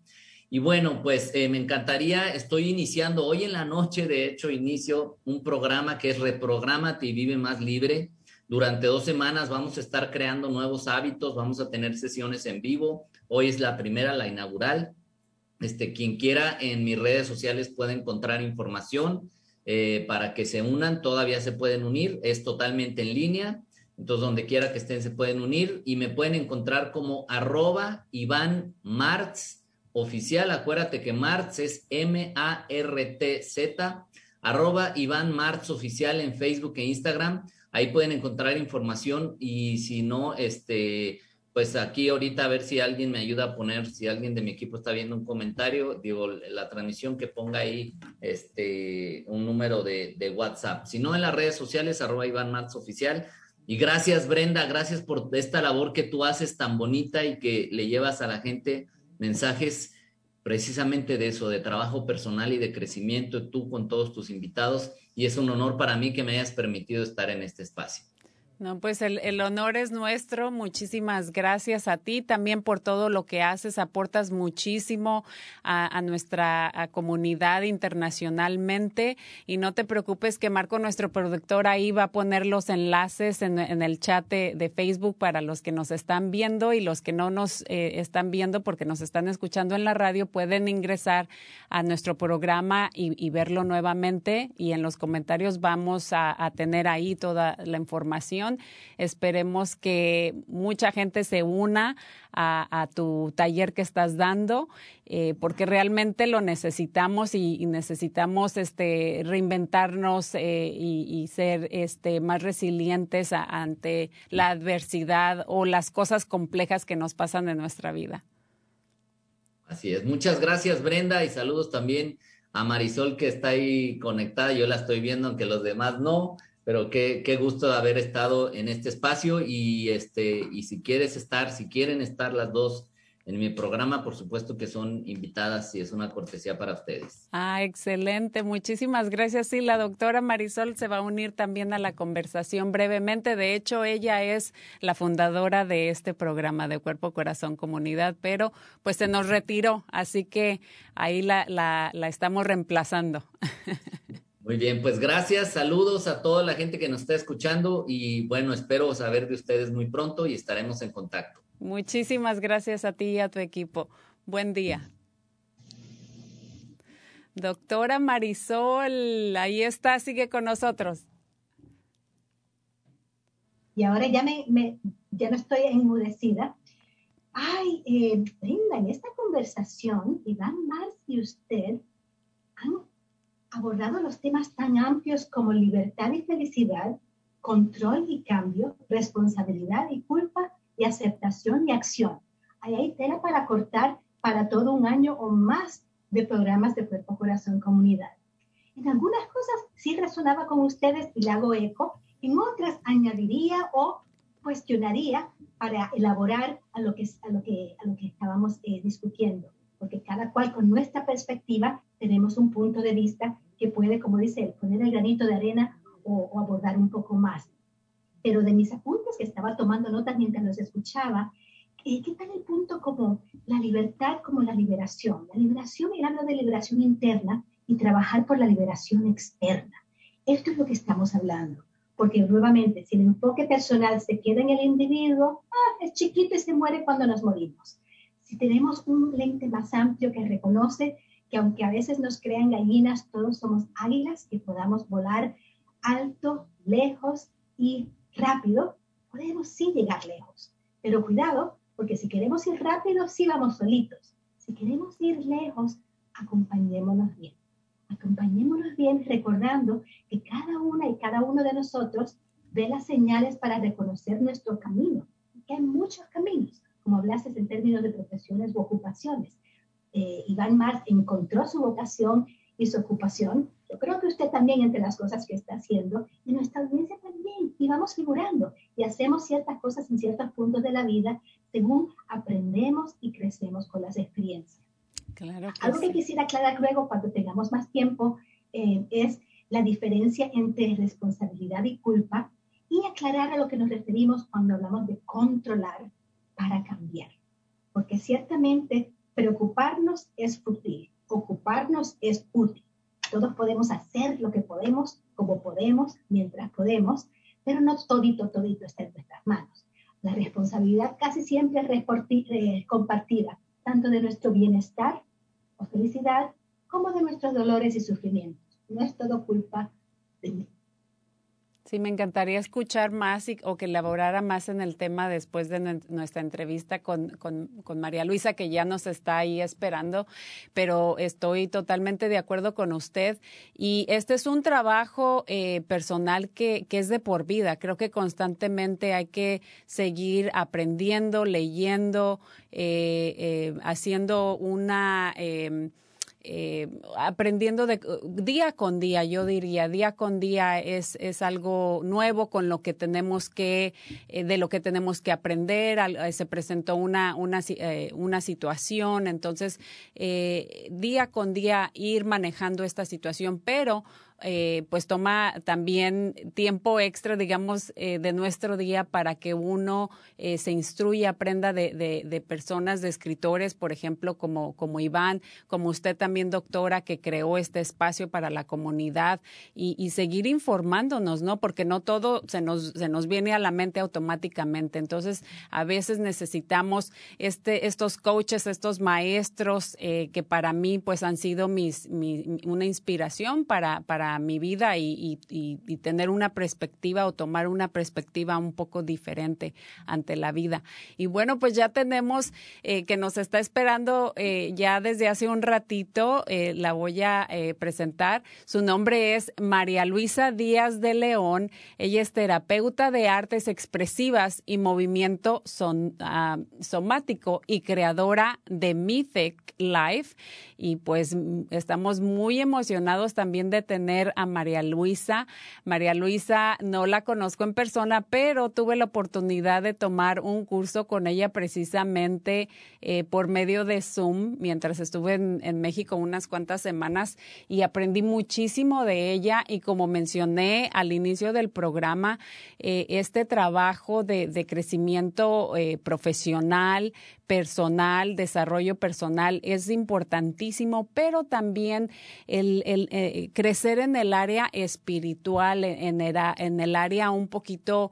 Y bueno, pues eh, me encantaría, estoy iniciando hoy en la noche, de hecho, inicio un programa que es Reprogramate y Vive Más Libre. Durante dos semanas vamos a estar creando nuevos hábitos, vamos a tener sesiones en vivo. Hoy es la primera, la inaugural. Este, quien quiera en mis redes sociales puede encontrar información eh, para que se unan, todavía se pueden unir, es totalmente en línea, entonces donde quiera que estén se pueden unir y me pueden encontrar como arroba Iván Martz oficial, acuérdate que Martz es M-A-R-T-Z, arroba Iván Martz oficial en Facebook e Instagram, ahí pueden encontrar información y si no, este pues aquí ahorita a ver si alguien me ayuda a poner, si alguien de mi equipo está viendo un comentario, digo, la transmisión que ponga ahí este, un número de, WhatsApp. Si no, en las redes sociales, arroba Iván Martz Oficial. Y gracias, Brenda, gracias por esta labor que tú haces tan bonita y que le llevas a la gente mensajes precisamente de eso, de trabajo personal y de crecimiento, tú con todos tus invitados. Y es un honor para mí que me hayas permitido estar en este espacio. No, pues el, el, honor es nuestro. Muchísimas gracias a ti también por todo lo que haces. Aportas muchísimo a, nuestra comunidad internacionalmente. Y no te preocupes que Marco, nuestro productor, ahí va a poner los enlaces en, el chat de, Facebook para los que nos están viendo y los que no nos eh, están viendo porque nos están escuchando en la radio pueden ingresar a nuestro programa y, verlo nuevamente. Y en los comentarios vamos a tener ahí toda la información Esperemos que mucha gente se una a, tu taller que estás dando, eh, porque realmente lo necesitamos y, necesitamos este, reinventarnos eh, y, ser este, más resilientes ante la adversidad o las cosas complejas que nos pasan en nuestra vida. Así es. Muchas gracias, Brenda, y saludos también a Marisol que está ahí conectada. Yo la estoy viendo, aunque los demás no pero qué, qué gusto de haber estado en este espacio y, este, y si quieres estar, si quieren estar las dos en mi programa, por supuesto que son invitadas y es una cortesía para ustedes. Ah, excelente. Muchísimas gracias. Sí, la doctora Marisol se va a unir también a la conversación brevemente. De hecho, ella es la fundadora de este programa de Cuerpo, Corazón, Comunidad, pero pues se nos retiró, así que ahí la, la, la estamos reemplazando. Muy bien, pues gracias, saludos a toda la gente que nos está escuchando y bueno, espero saber de ustedes muy pronto y estaremos en contacto. Muchísimas gracias a ti y a tu equipo. Buen día. Doctora Marisol, ahí está, sigue con nosotros. Y ahora ya, me, ya no estoy enmudecida. Ay, eh, Brenda, en esta conversación, Iván Mars y usted han abordado los temas tan amplios como libertad y felicidad, control y cambio, responsabilidad y culpa y aceptación y acción. Ahí hay tela para cortar para todo un año o más de programas de cuerpo, corazón, comunidad. En algunas cosas sí resonaba con ustedes y le hago eco, en otras añadiría o cuestionaría para elaborar a lo que, a lo que, a lo que estábamos eh, discutiendo, porque cada cual con nuestra perspectiva tenemos un punto de vista que puede, como dice él, poner el granito de arena o, abordar un poco más. Pero de mis apuntes que estaba tomando notas mientras los escuchaba, eh, ¿qué tal el punto como la libertad como la liberación? La liberación, él habla de liberación interna y trabajar por la liberación externa. Esto es lo que estamos hablando. Porque nuevamente, si el enfoque personal se queda en el individuo, ah, es chiquito y se muere cuando nos morimos. Si tenemos un lente más amplio que reconoce que aunque a veces nos crean gallinas, todos somos águilas, que podamos volar alto, lejos y rápido, podemos sí llegar lejos. Pero cuidado, porque si queremos ir rápido, sí vamos solitos. Si queremos ir lejos, acompañémonos bien. Acompañémonos bien recordando que cada una y cada uno de nosotros ve las señales para reconocer nuestro camino. Que hay muchos caminos, como hablaste en términos de profesiones u ocupaciones eh, Iván encontró su vocación y su ocupación, yo creo que usted también entre las cosas que está haciendo, y nuestra audiencia también, y vamos figurando, y hacemos ciertas cosas en ciertos puntos de la vida según aprendemos y crecemos con las experiencias. Algo que quisiera aclarar luego cuando tengamos más tiempo eh, es la diferencia entre responsabilidad y culpa y aclarar a lo que nos referimos cuando hablamos de controlar para cambiar. Porque ciertamente Preocuparnos es útil, ocuparnos es útil. Todos podemos hacer lo que podemos, como podemos, mientras podemos, pero no todito, todito está en nuestras manos. La responsabilidad casi siempre es eh, compartida, tanto de nuestro bienestar o felicidad, como de nuestros dolores y sufrimientos. No es todo culpa de mí. Sí, me encantaría escuchar más o que elaborara más en el tema después de nuestra entrevista con, María Luisa, que ya nos está ahí esperando, pero estoy totalmente de acuerdo con usted. Y este es un trabajo eh, personal que, que, es de por vida. Creo que constantemente hay que seguir aprendiendo, leyendo, eh, eh, haciendo una em, eh, aprendiendo de día con día, yo diría, día con día es, es algo nuevo con lo que tenemos que, eh, de lo que tenemos que aprender. Eh, se presentó una, una, una situación, entonces día con día ir manejando esta situación, pero eh, pues toma también tiempo extra, digamos, eh, de nuestro día para que uno eh, se instruya, aprenda de, de, personas, de escritores, por ejemplo, como, como Iván, como usted también, doctora, que creó este espacio para la comunidad y, seguir informándonos, ¿no? Porque no todo se nos, se nos viene a la mente automáticamente. Entonces, a veces necesitamos este, estos coaches, estos maestros que para mí, pues, han sido mis, mi, una inspiración para, para mi vida y, tener una perspectiva o tomar una perspectiva un poco diferente ante la vida. Y bueno, pues ya tenemos eh, que nos está esperando eh, ya desde hace un ratito, eh, la voy a presentar. Su nombre es María Luisa Díaz de León. Ella es terapeuta de artes expresivas y movimiento ah, somático y creadora de Mythic Life. Y pues estamos muy emocionados también de tener a María Luisa. María Luisa no la conozco en persona, pero tuve la oportunidad de tomar un curso con ella precisamente eh, por medio de Zoom mientras estuve en, México unas cuantas semanas y aprendí muchísimo de ella y como mencioné al inicio del programa, eh, este trabajo de, crecimiento eh, profesional, personal, desarrollo personal es importantísimo, pero también el, el crecer en el área espiritual, en el, en el área un poquito,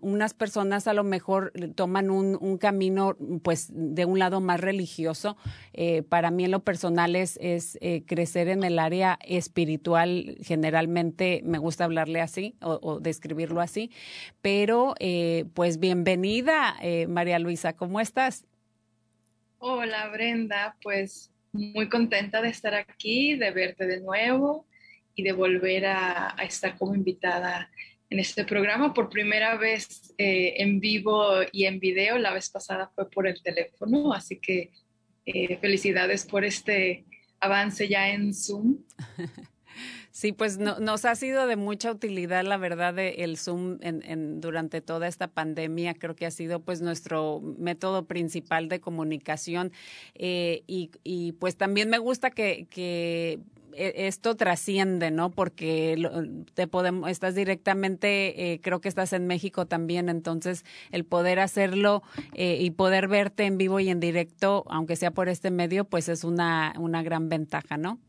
unas personas a lo mejor toman un, un camino pues de un lado más religioso. Eh, para mí en lo personal es, es eh, crecer en el área espiritual, generalmente me gusta hablarle así o, describirlo así, pero eh, pues bienvenida María Luisa, ¿cómo estás? Hola Brenda, pues muy contenta de estar aquí, de verte de nuevo y de volver a, estar como invitada en este programa por primera vez eh, en vivo y en video. La vez pasada fue por el teléfono, así que eh, felicidades por este avance ya en Zoom. Sí, pues nos ha sido de mucha utilidad, la verdad, el Zoom durante toda esta pandemia. Creo que ha sido pues nuestro método principal de comunicación. Eh, y, pues también me gusta que, esto trasciende, ¿no? Porque te podemos, estás directamente, eh, creo que estás en México también, entonces el poder hacerlo eh, y poder verte en vivo y en directo, aunque sea por este medio, pues es una, una gran ventaja, ¿no?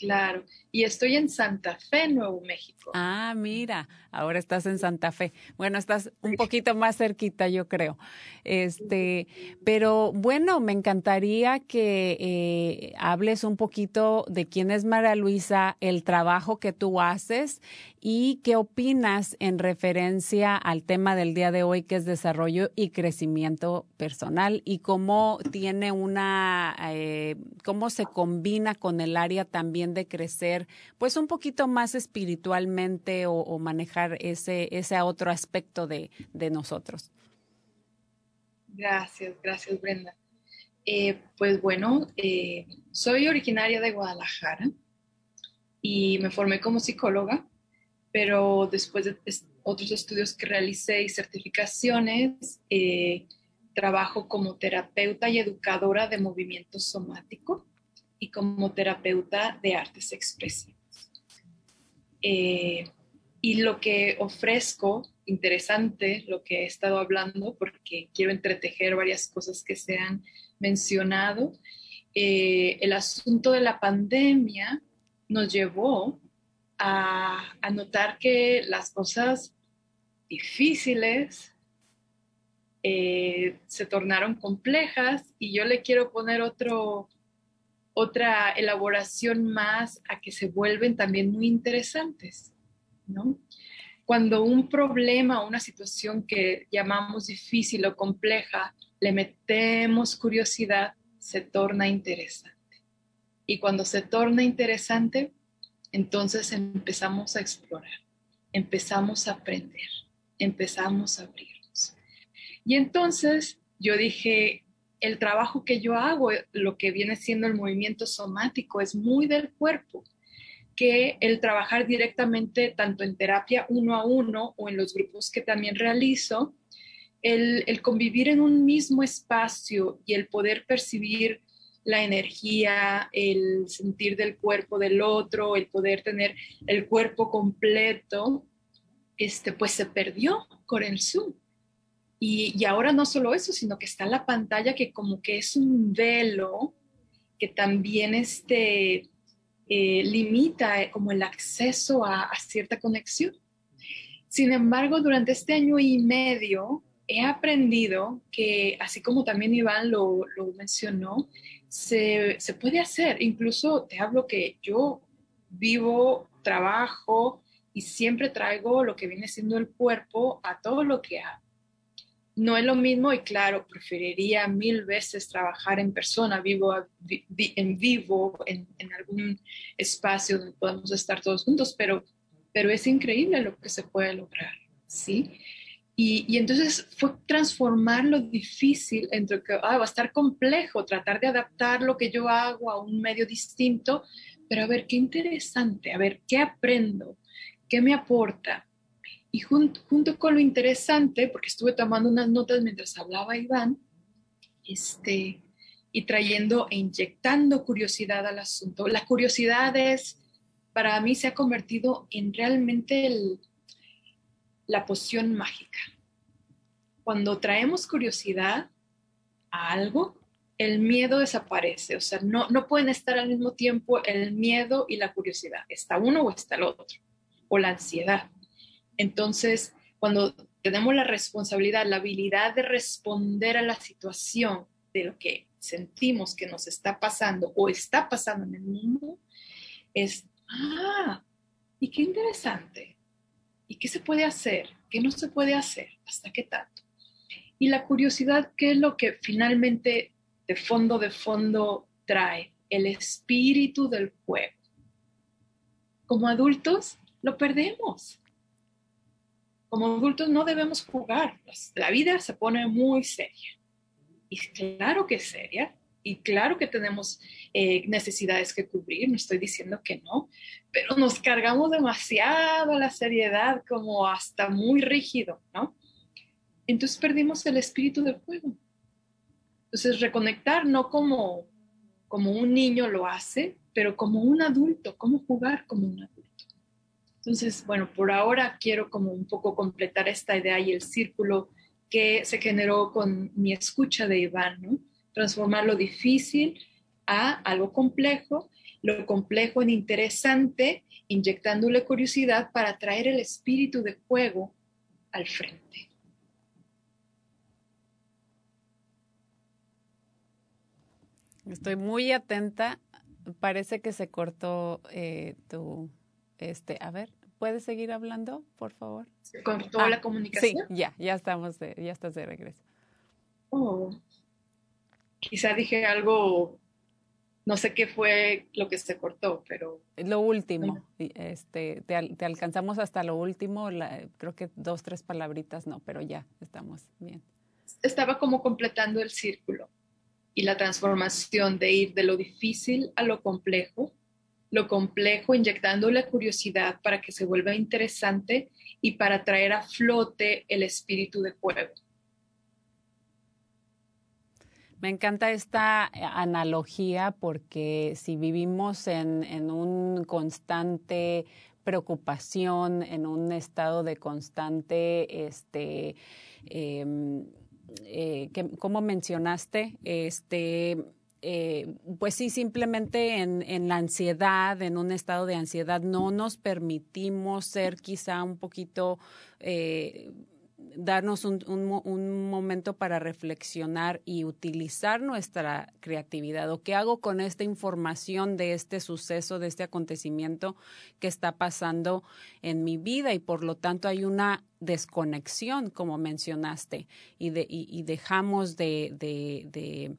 Claro, y estoy en Santa Fe, Nuevo México. Ah, mira, ahora estás en Santa Fe. Bueno, estás un poquito más cerquita, yo creo. Este, pero bueno, me encantaría que eh, hables un poquito de quién es María Luisa, el trabajo que tú haces y qué opinas en referencia al tema del día de hoy, que es desarrollo y crecimiento personal y cómo tiene una, eh, cómo se combina con el área también de crecer, pues un poquito más espiritualmente o, manejar ese, ese otro aspecto de, nosotros. Gracias, gracias Brenda. Eh, pues bueno, eh, soy originaria de Guadalajara y me formé como psicóloga pero después de otros estudios que realicé y certificaciones, eh, trabajo como terapeuta y educadora de movimiento somático y como terapeuta de artes expresivas. Eh, y lo que ofrezco, interesante lo que he estado hablando, porque quiero entretejer varias cosas que se han mencionado, eh, el asunto de la pandemia nos llevó a, notar que las cosas difíciles eh, se tornaron complejas y yo le quiero poner otro, otra elaboración más a que se vuelven también muy interesantes, ¿no? cuando un problema o una situación que llamamos difícil o compleja, le metemos curiosidad, se torna interesante. Y cuando se torna interesante, entonces empezamos a explorar, empezamos a aprender, empezamos a abrirnos. Y entonces yo dije, el trabajo que yo hago, lo que viene siendo el movimiento somático, es muy del cuerpo, que el trabajar directamente tanto en terapia uno a uno o en los grupos que también realizo, el, el convivir en un mismo espacio y el poder percibir la energía, el sentir del cuerpo del otro, el poder tener el cuerpo completo, este, pues se perdió con el Zoom. Y, ahora no solo eso, sino que está la pantalla que como que es un velo que también este, eh, limita eh, como el acceso a, cierta conexión. Sin embargo, durante este año y medio he aprendido que, así como también Iván lo, lo mencionó, se, se, puede hacer. Incluso te hablo que yo vivo, trabajo y siempre traigo lo que viene siendo el cuerpo a todo lo que hago. No es lo mismo y claro, preferiría mil veces trabajar en persona, vivo en vivo, en, en, algún espacio donde podamos estar todos juntos, pero, pero es increíble lo que se puede lograr, ¿sí? Y, entonces fue transformar lo difícil entre que ah, va a estar complejo tratar de adaptar lo que yo hago a un medio distinto, pero a ver qué interesante, a ver qué aprendo, qué me aporta. Y junto, con lo interesante, porque estuve tomando unas notas mientras hablaba Iván, este, y trayendo e inyectando curiosidad al asunto. La curiosidad es, para mí se ha convertido en realmente el, la poción mágica. Cuando traemos curiosidad a algo, el miedo desaparece. O sea, no, no pueden estar al mismo tiempo el miedo y la curiosidad. Está uno o está el otro. O la ansiedad. Entonces, cuando tenemos la responsabilidad, la habilidad de responder a la situación de lo que sentimos que nos está pasando o está pasando en el mundo, es, ah, y qué interesante. ¿Y qué se puede hacer? ¿Qué no se puede hacer? ¿Hasta qué tanto? Y la curiosidad, ¿qué es lo que finalmente de fondo, de fondo trae? El espíritu del juego. Como adultos lo perdemos. Como adultos no debemos jugar. La vida se pone muy seria. Y claro que es seria, y claro que tenemos eh, necesidades que cubrir, no estoy diciendo que no, pero nos cargamos demasiado la seriedad, como hasta muy rígido, ¿no? Entonces perdimos el espíritu del juego. Entonces reconectar no como, como un niño lo hace, pero como un adulto, cómo jugar como un adulto. Entonces, bueno, por ahora quiero como un poco completar esta idea y el círculo que se generó con mi escucha de Iván, ¿no? Transformar lo difícil a algo complejo, lo complejo en interesante, inyectándole curiosidad para traer el espíritu de juego al frente. Estoy muy atenta. Parece que se cortó eh, tu, este, a ver, ¿puedes seguir hablando, por favor? ¿Se cortó la ah, comunicación? Sí, ya, ya estamos, ya estás de regreso. Oh quizá dije algo, no sé qué fue lo que se cortó, pero... Lo último, este, te, alcanzamos hasta lo último, creo que dos, tres palabritas no, pero ya estamos bien. Estaba como completando el círculo y la transformación de ir de lo difícil a lo complejo, lo complejo inyectando la curiosidad para que se vuelva interesante y para traer a flote el espíritu de juego. Me encanta esta eh, analogía porque si vivimos en, en un constante preocupación, en un estado de constante, este, em, eh, como mencionaste, este, eh, pues sí, simplemente en, en, la ansiedad, en un estado de ansiedad, no nos permitimos ser quizá un poquito darnos un, un, momento para reflexionar y utilizar nuestra creatividad o qué hago con esta información de este suceso, de este acontecimiento que está pasando en mi vida y por lo tanto hay una desconexión, como mencionaste, y, de, y, dejamos de,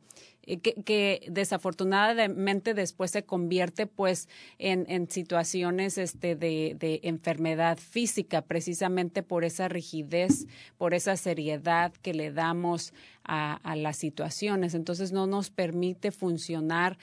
que, desafortunadamente después se convierte pues en, en situaciones este, de, de, enfermedad física, precisamente por esa rigidez, por esa seriedad que le damos a, a las situaciones. Entonces no nos permite funcionar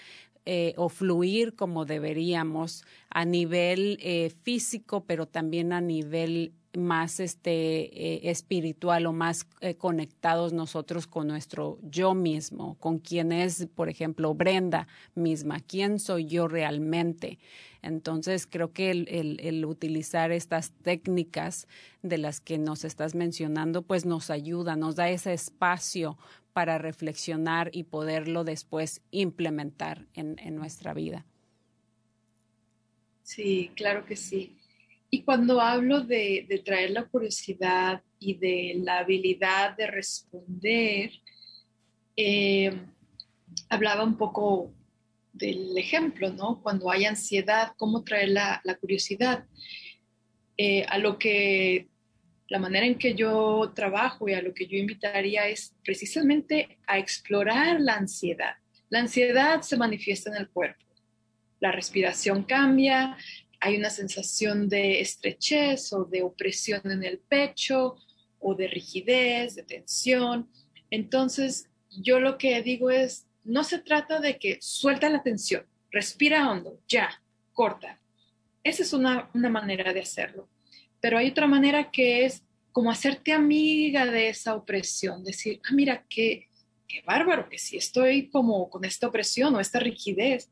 eh, o fluir como deberíamos a nivel eh, físico, pero también a nivel más este eh, espiritual o más eh, conectados nosotros con nuestro yo mismo, con quién es, por ejemplo, Brenda misma, quién soy yo realmente. Entonces, creo que el, el, utilizar estas técnicas de las que nos estás mencionando, pues nos ayuda, nos da ese espacio para reflexionar y poderlo después implementar en, en nuestra vida. Sí, claro que sí. Y cuando hablo de, traer la curiosidad y de la habilidad de responder, eh, hablaba un poco del ejemplo, ¿no? Cuando hay ansiedad, ¿cómo traer la, curiosidad? Eh, a lo que la manera en que yo trabajo y a lo que yo invitaría es precisamente a explorar la ansiedad. La ansiedad se manifiesta en el cuerpo. La respiración cambia, hay una sensación de estrechez o de opresión en el pecho o de rigidez, de tensión. Entonces, yo lo que digo es, no se trata de que suelta la tensión, respira hondo, ya, corta. Esa es una, manera de hacerlo. Pero hay otra manera que es como hacerte amiga de esa opresión, decir, ah, mira, qué, qué bárbaro, que si estoy como con esta opresión o esta rigidez,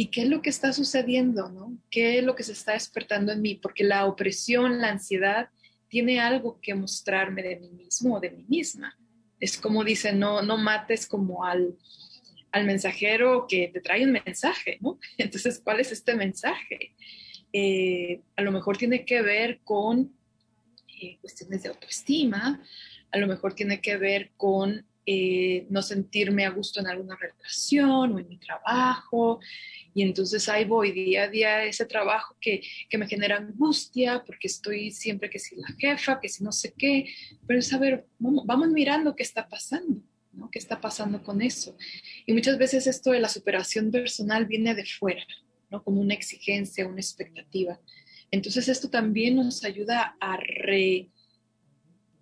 ¿Y qué es lo que está sucediendo? ¿no? ¿Qué es lo que se está despertando en mí? Porque la opresión, la ansiedad, tiene algo que mostrarme de mí mismo o de mí misma. Es como dice, no, no mates como al, al mensajero que te trae un mensaje, ¿no? Entonces, ¿cuál es este mensaje? Eh, a lo mejor tiene que ver con eh, cuestiones de autoestima, a lo mejor tiene que ver con eh, no sentirme a gusto en alguna relación o en mi trabajo, y entonces ahí voy día a día ese trabajo que, que, me genera angustia porque estoy siempre que si la jefa, que si no sé qué, pero es saber, vamos, vamos mirando qué está pasando. ¿no? ¿Qué está pasando con eso? Y muchas veces esto de la superación personal viene de fuera, ¿no? Como una exigencia, una expectativa. Entonces esto también nos ayuda a re,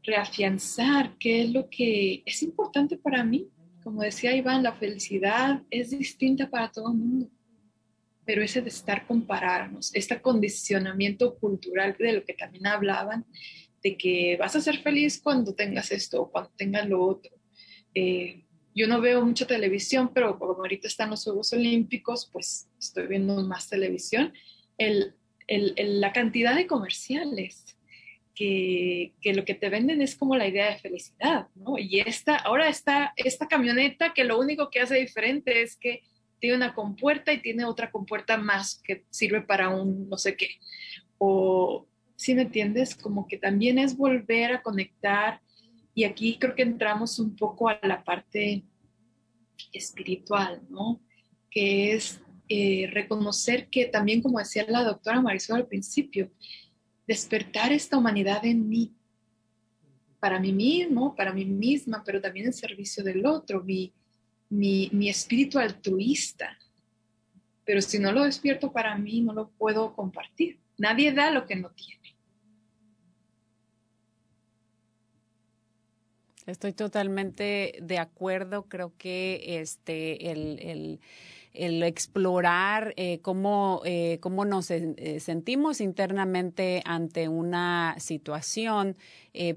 reafianzar qué es lo que es importante para mí. Como decía Iván, la felicidad es distinta para todo el mundo pero ese de estar compararnos, este condicionamiento cultural de lo que también hablaban, de que vas a ser feliz cuando tengas esto o cuando tengas lo otro. Eh, yo no veo mucha televisión, pero como ahorita están los Juegos Olímpicos, pues estoy viendo más televisión. El, el, la cantidad de comerciales que, lo que te venden es como la idea de felicidad, ¿no? Y esta, ahora está esta camioneta que lo único que hace diferente es que tiene una compuerta y tiene otra compuerta más que sirve para un no sé qué. O, si me entiendes, como que también es volver a conectar. Y aquí creo que entramos un poco a la parte espiritual, ¿no? Que es eh, reconocer que también, como decía la doctora Marisol al principio, despertar esta humanidad en mí, para mí mismo, para mí misma, pero también en servicio del otro, mi, mi, espíritu altruista. Pero si no lo despierto para mí, no lo puedo compartir. Nadie da lo que no tiene. Estoy totalmente de acuerdo. Creo que este el, el, explorar eh, cómo, eh, cómo nos eh, sentimos internamente ante una situación,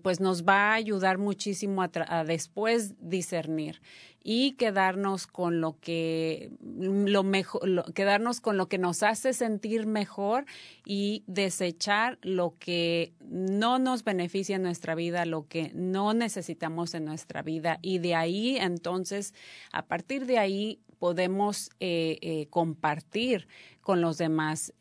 pues nos va a ayudar muchísimo a después discernir y quedarnos con lo que lo mejor quedarnos con lo que nos hace sentir mejor y desechar lo que no nos beneficia en nuestra vida, lo que no necesitamos en nuestra vida. Y de ahí entonces a partir de ahí podemos eh, compartir con los demás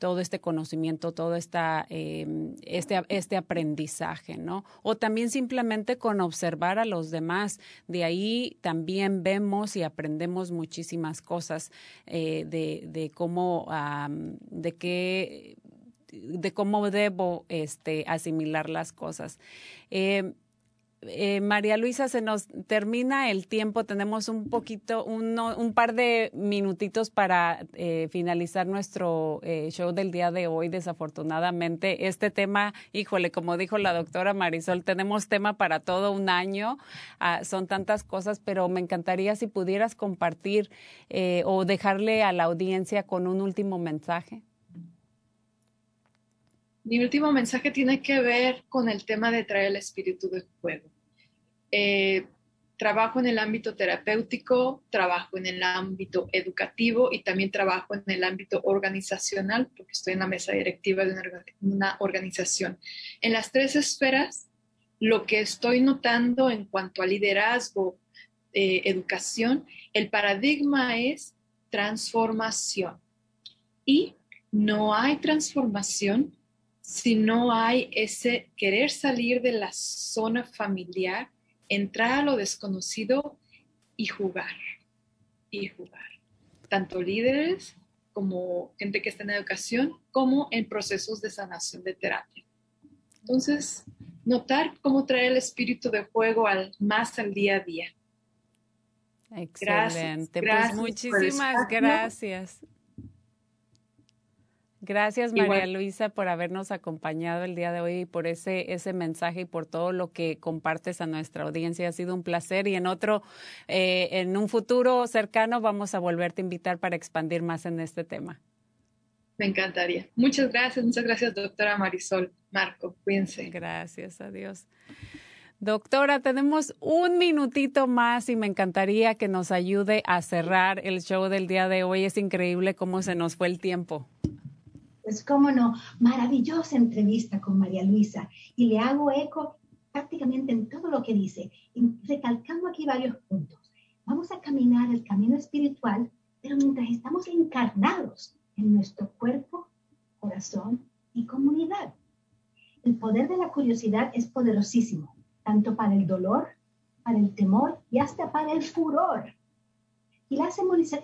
todo este conocimiento, todo esta, este, este aprendizaje, ¿no? O también simplemente con observar a los demás. De ahí también vemos y aprendemos muchísimas cosas de, cómo, de qué de cómo debo este, asimilar las cosas. Eh, eh, María Luisa, se nos termina el tiempo. Tenemos un poquito, un par de minutitos para eh, finalizar nuestro show del día de hoy. Desafortunadamente, este tema, híjole, como dijo la doctora Marisol, tenemos tema para todo un año. Ah, son tantas cosas, pero me encantaría si pudieras compartir o dejarle a la audiencia con un último mensaje. Mi último mensaje tiene que ver con el tema de traer el espíritu de juego. Eh, trabajo en el ámbito terapéutico, trabajo en el ámbito educativo y también trabajo en el ámbito organizacional, porque estoy en la mesa directiva de una, organización. En las tres esferas, lo que estoy notando en cuanto a liderazgo, eh, educación, el paradigma es transformación. Y no hay transformación si no hay ese querer salir de la zona familiar, entrar a lo desconocido y jugar, y jugar. Tanto líderes como gente que está en educación, como en procesos de sanación de terapia. Entonces, notar cómo traer el espíritu de juego al, más al día a día. Excelente. pues muchísimas gracias. Gracias María Luisa por habernos acompañado el día de hoy y por ese, ese mensaje y por todo lo que compartes a nuestra audiencia. Ha sido un placer y en otro, eh, en un futuro cercano vamos a volverte a invitar para expandir más en este tema. Me encantaría. Muchas gracias, muchas gracias doctora Marisol. Marco, cuídense. Gracias, adiós. Doctora, tenemos un minutito más y me encantaría que nos ayude a cerrar el show del día de hoy. Es increíble cómo se nos fue el tiempo. Pues cómo no, maravillosa entrevista con María Luisa y le hago eco prácticamente en todo lo que dice, recalcando aquí varios puntos. Vamos a caminar el camino espiritual, pero mientras estamos encarnados en nuestro cuerpo, corazón y comunidad. El poder de la curiosidad es poderosísimo, tanto para el dolor, para el temor y hasta para el furor. Y las,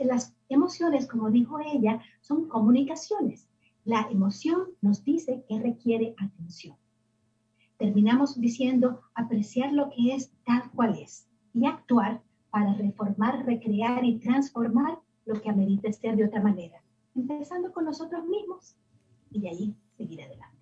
las emociones, como dijo ella, son comunicaciones la emoción nos dice que requiere atención. Terminamos diciendo apreciar lo que es tal cual es y actuar para reformar, recrear y transformar lo que amerita ser de otra manera, empezando con nosotros mismos y de ahí seguir adelante.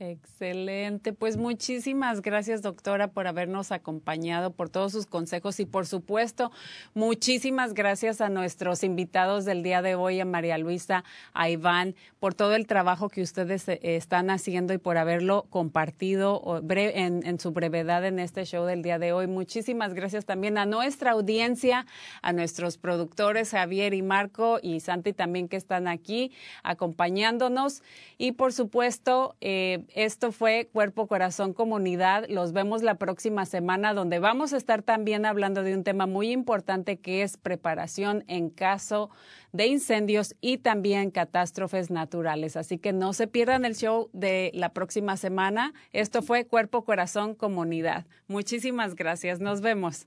Excelente. Pues muchísimas gracias, doctora, por habernos acompañado, por todos sus consejos y, por supuesto, muchísimas gracias a nuestros invitados del día de hoy, a María Luisa, a Iván, por todo el trabajo que ustedes eh, están haciendo y por haberlo compartido en, su brevedad en este show del día de hoy. Muchísimas gracias también a nuestra audiencia, a nuestros productores, Javier y Marco y Santi también que están aquí acompañándonos. Y, por supuesto, eh, esto fue Cuerpo, Corazón, Comunidad. Los vemos la próxima semana donde vamos a estar también hablando de un tema muy importante que es preparación en caso de incendios y también catástrofes naturales. Así que no se pierdan el show de la próxima semana. Esto fue Cuerpo, Corazón, Comunidad. Muchísimas gracias. Nos vemos.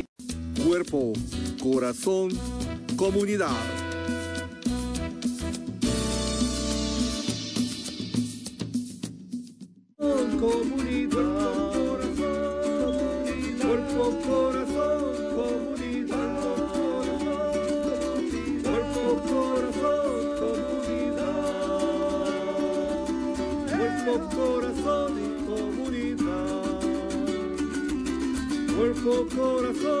Cuerpo, corazón, comunidad. Comunidad, cuerpo, corazón, comunidad, cuerpo, corazón, comunidad, cuerpo, corazón comunidad. cuerpo, corazón,